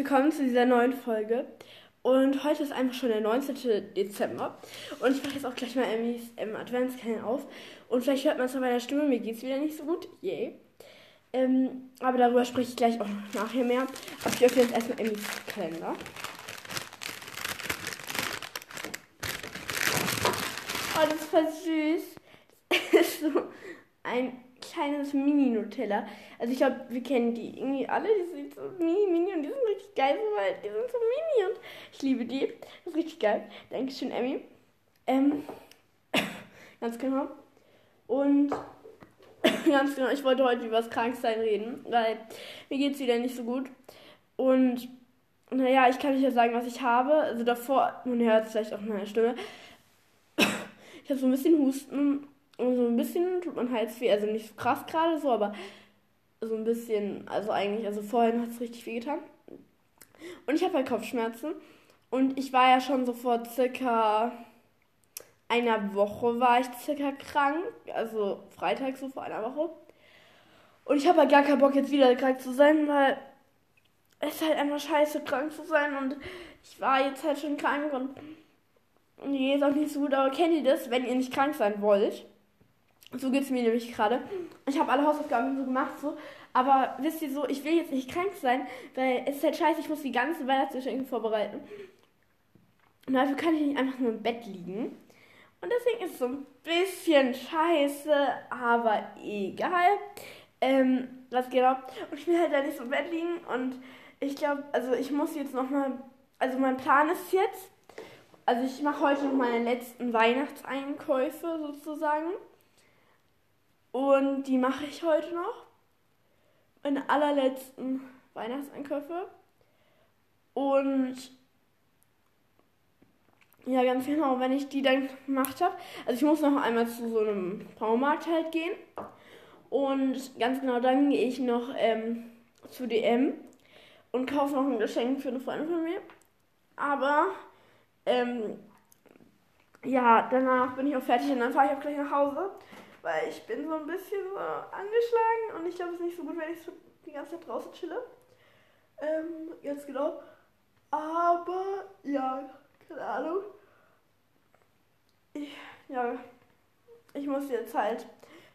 willkommen zu dieser neuen Folge. Und heute ist einfach schon der 19. Dezember. Und ich mache jetzt auch gleich mal Emmys ähm, Adventskalender auf. Und vielleicht hört man es an meiner Stimme, mir geht es wieder nicht so gut. Yay. Ähm, aber darüber spreche ich gleich auch noch nachher mehr. Aber ich öffne jetzt erstmal Emmys Kalender. Oh, das ist voll süß. Das ist so ein kleines Mini-Nutella. Also ich glaube, wir kennen die irgendwie alle. Die sind so mini, mini und die sind richtig geil, weil die sind so mini und ich liebe die. Das ist richtig geil. Dankeschön, Emmy. Ähm, ganz genau. Und ganz genau, ich wollte heute über das Kranksein reden, weil mir geht es wieder nicht so gut. Und naja, ich kann nicht ja sagen, was ich habe. Also davor, man hört es vielleicht auch meine Stimme. Ich habe so ein bisschen Husten und so ein bisschen tut man Halsweh, also nicht so krass gerade so, aber so ein bisschen, also eigentlich, also vorhin hat es richtig viel getan. Und ich habe halt Kopfschmerzen. Und ich war ja schon so vor circa einer Woche war ich circa krank. Also Freitag so vor einer Woche. Und ich habe halt gar keinen Bock jetzt wieder krank zu sein, weil es halt einfach scheiße krank zu sein. Und ich war jetzt halt schon krank und mir geht auch nicht so gut. Aber kennt ihr das, wenn ihr nicht krank sein wollt? So geht es mir nämlich gerade. Ich habe alle Hausaufgaben so gemacht, so. Aber wisst ihr so, ich will jetzt nicht krank sein, weil es ist halt scheiße, ich muss die ganze Weihnachtsgeschenke vorbereiten. Und dafür kann ich nicht einfach nur im Bett liegen. Und deswegen ist es so ein bisschen scheiße, aber egal. Ähm, was genau. Und ich will halt da nicht so im Bett liegen. Und ich glaube, also ich muss jetzt nochmal. Also mein Plan ist jetzt. Also ich mache heute noch meine letzten Weihnachtseinkäufe sozusagen. Und die mache ich heute noch. Meine allerletzten Weihnachtseinkäufe. Und ja, ganz genau, wenn ich die dann gemacht habe. Also ich muss noch einmal zu so einem Baumarkt halt gehen. Und ganz genau dann gehe ich noch ähm, zu DM und kaufe noch ein Geschenk für eine Freundin von mir. Aber ähm, ja, danach bin ich auch fertig und dann fahre ich auch gleich nach Hause weil ich bin so ein bisschen so angeschlagen und ich glaube, es ist nicht so gut, wenn ich so die ganze Zeit draußen chille. Ähm, ganz genau. Aber, ja, keine Ahnung. Ich, ja, ich muss jetzt halt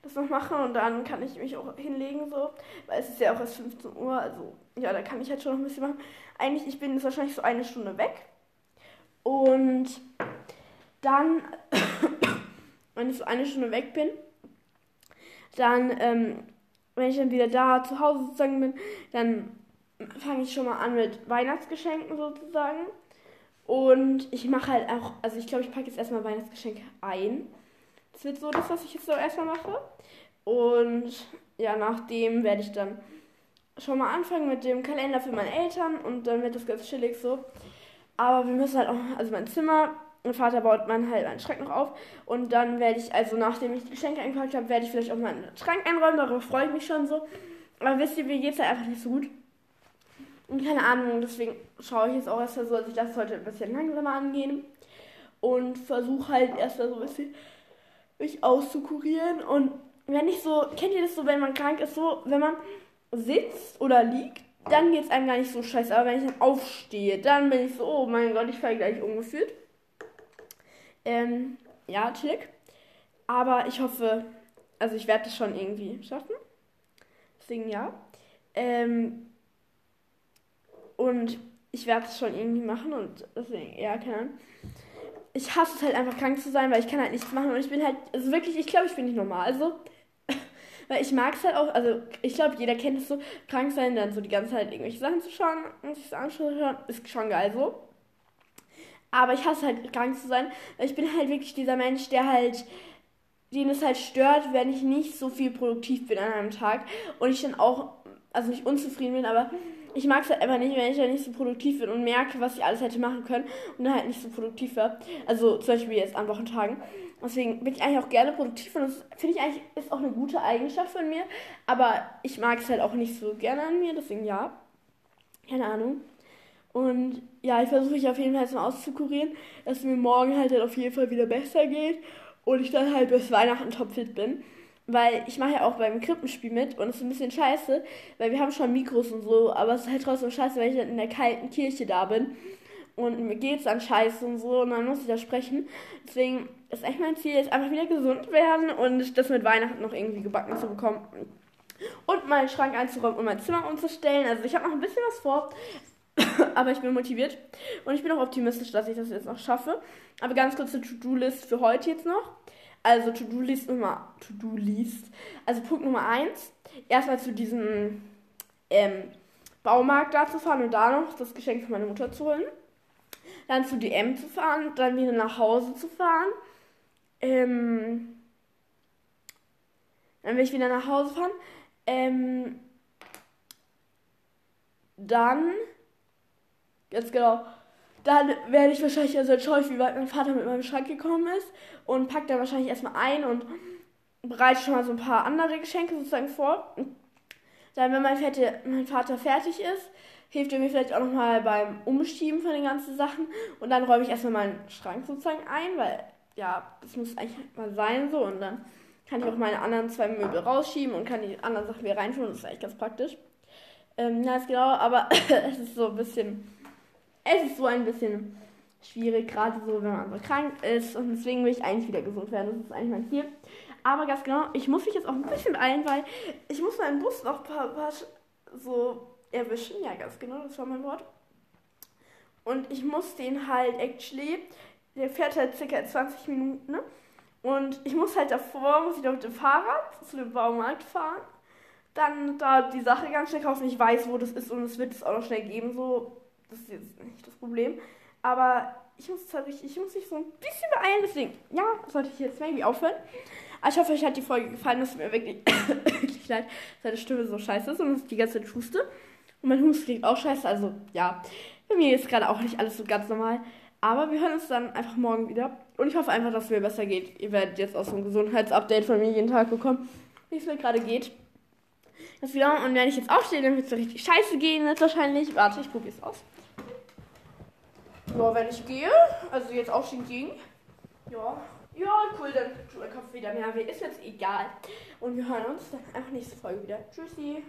das noch machen und dann kann ich mich auch hinlegen, so, weil es ist ja auch erst 15 Uhr, also, ja, da kann ich halt schon noch ein bisschen machen. Eigentlich, ich bin jetzt wahrscheinlich so eine Stunde weg und dann, wenn ich so eine Stunde weg bin, dann, ähm, wenn ich dann wieder da zu Hause sozusagen bin, dann fange ich schon mal an mit Weihnachtsgeschenken sozusagen. Und ich mache halt auch, also ich glaube, ich packe jetzt erstmal Weihnachtsgeschenke ein. Das wird so das, was ich jetzt so erstmal mache. Und ja, nachdem werde ich dann schon mal anfangen mit dem Kalender für meine Eltern und dann wird das ganz chillig so. Aber wir müssen halt auch, also mein Zimmer Vater baut man halt einen Schrank noch auf. Und dann werde ich, also nachdem ich die Geschenke eingepackt habe, werde ich vielleicht auch mal einen Schrank einräumen. Darauf freue ich mich schon so. Aber wisst ihr, mir geht es halt einfach nicht so gut. Und keine Ahnung, deswegen schaue ich jetzt auch erstmal so, dass ich das heute ein bisschen langsamer angehen. Und versuche halt erstmal so ein bisschen mich auszukurieren. Und wenn ich so, kennt ihr das so, wenn man krank ist, so, wenn man sitzt oder liegt, dann geht es einem gar nicht so scheiße. Aber wenn ich dann aufstehe, dann bin ich so, oh mein Gott, ich falle gleich umgeführt. Ähm, ja, chillig. Aber ich hoffe, also ich werde das schon irgendwie schaffen. Deswegen ja. Ähm, und ich werde es schon irgendwie machen und deswegen, ja, keine Ahnung. Ich hasse es halt einfach krank zu sein, weil ich kann halt nichts machen und ich bin halt, also wirklich, ich glaube, ich bin nicht normal. Also, weil ich mag es halt auch, also ich glaube, jeder kennt es so, krank sein, dann so die ganze Zeit irgendwelche Sachen zu schauen und sich so anschauen, ist schon geil so. Aber ich hasse halt krank zu sein. Ich bin halt wirklich dieser Mensch, der halt, den es halt stört, wenn ich nicht so viel produktiv bin an einem Tag. Und ich dann auch, also nicht unzufrieden bin, aber ich mag es halt einfach nicht, wenn ich dann nicht so produktiv bin und merke, was ich alles hätte machen können und dann halt nicht so produktiv war. Also zum Beispiel jetzt an Wochentagen. Deswegen bin ich eigentlich auch gerne produktiv und das finde ich eigentlich ist auch eine gute Eigenschaft von mir. Aber ich mag es halt auch nicht so gerne an mir, deswegen ja. Keine Ahnung. Und ja, ich versuche mich auf jeden Fall jetzt mal auszukurieren, dass es mir morgen halt, halt auf jeden Fall wieder besser geht und ich dann halt bis Weihnachten topfit bin. weil ich mache ja auch beim Krippenspiel mit und es ist ein bisschen scheiße, weil wir haben schon Mikros und so, aber es ist halt trotzdem scheiße, weil ich dann in der kalten Kirche da bin und mir geht's dann scheiße und so und dann muss ich da sprechen. Deswegen ist echt mein Ziel, jetzt einfach wieder gesund werden und das mit Weihnachten noch irgendwie gebacken zu bekommen. Und meinen Schrank einzuräumen und mein Zimmer umzustellen. Also ich habe noch ein bisschen was vor. aber ich bin motiviert und ich bin auch optimistisch, dass ich das jetzt noch schaffe. Aber ganz kurz zur To-Do-List für heute jetzt noch. Also To-Do-List Nummer To-Do-List. Also Punkt Nummer 1. Erstmal zu diesem ähm, Baumarkt da zu fahren und da noch das Geschenk für meine Mutter zu holen. Dann zu DM zu fahren, dann wieder nach Hause zu fahren. Ähm, dann will ich wieder nach Hause fahren. Ähm, dann, jetzt genau, dann werde ich wahrscheinlich also schaue wie weit mein Vater mit meinem Schrank gekommen ist und packe dann wahrscheinlich erstmal ein und bereite schon mal so ein paar andere Geschenke sozusagen vor. Dann, wenn mein, Vater, mein Vater fertig ist, hilft er mir vielleicht auch nochmal beim Umschieben von den ganzen Sachen und dann räume ich erstmal meinen Schrank sozusagen ein, weil ja, das muss eigentlich mal sein so und dann kann ich auch meine anderen zwei Möbel rausschieben und kann die anderen Sachen wieder reinschauen. Das ist eigentlich ganz praktisch. Ähm, ja, ist genau, aber es ist so ein bisschen, es ist so ein bisschen schwierig, gerade so, wenn man so krank ist. Und deswegen will ich eigentlich wieder gesund werden. Das ist eigentlich mein Ziel. Aber ganz genau, ich muss mich jetzt auch ein bisschen beeilen, weil ich muss meinen Bus noch paar, paar so erwischen. Ja, ganz genau, das war mein Wort. Und ich muss den halt actually, der fährt halt circa 20 Minuten, ne? Und ich muss halt davor, muss ich noch mit dem Fahrrad zu dem Baumarkt fahren. Dann da die Sache ganz schnell kaufen. Ich weiß, wo das ist und es wird es auch noch schnell geben. So, das ist jetzt nicht das Problem. Aber ich muss ich muss mich so ein bisschen beeilen. Deswegen, ja, sollte ich jetzt maybe aufhören. Aber ich hoffe, euch hat die Folge gefallen. Es tut mir wirklich, wirklich leid, seine Stimme so scheiße ist und ich die ganze Zeit huste. Und mein Husten klingt auch scheiße. Also, ja, bei mir ist gerade auch nicht alles so ganz normal. Aber wir hören uns dann einfach morgen wieder. Und ich hoffe einfach, dass es mir besser geht. Ihr werdet jetzt auch so ein Gesundheitsupdate von mir jeden Tag bekommen, wie es mir gerade geht. Das wieder. Und wenn ich jetzt aufstehe, dann wird es richtig scheiße gehen jetzt wahrscheinlich. Warte, ich probiere es aus. Ja, wenn ich gehe, also jetzt aufstehen ging. Ja, ja, cool, dann tut mein Kopf wieder mehr. Ist jetzt egal. Und wir hören uns dann einfach nächste Folge wieder. Tschüssi.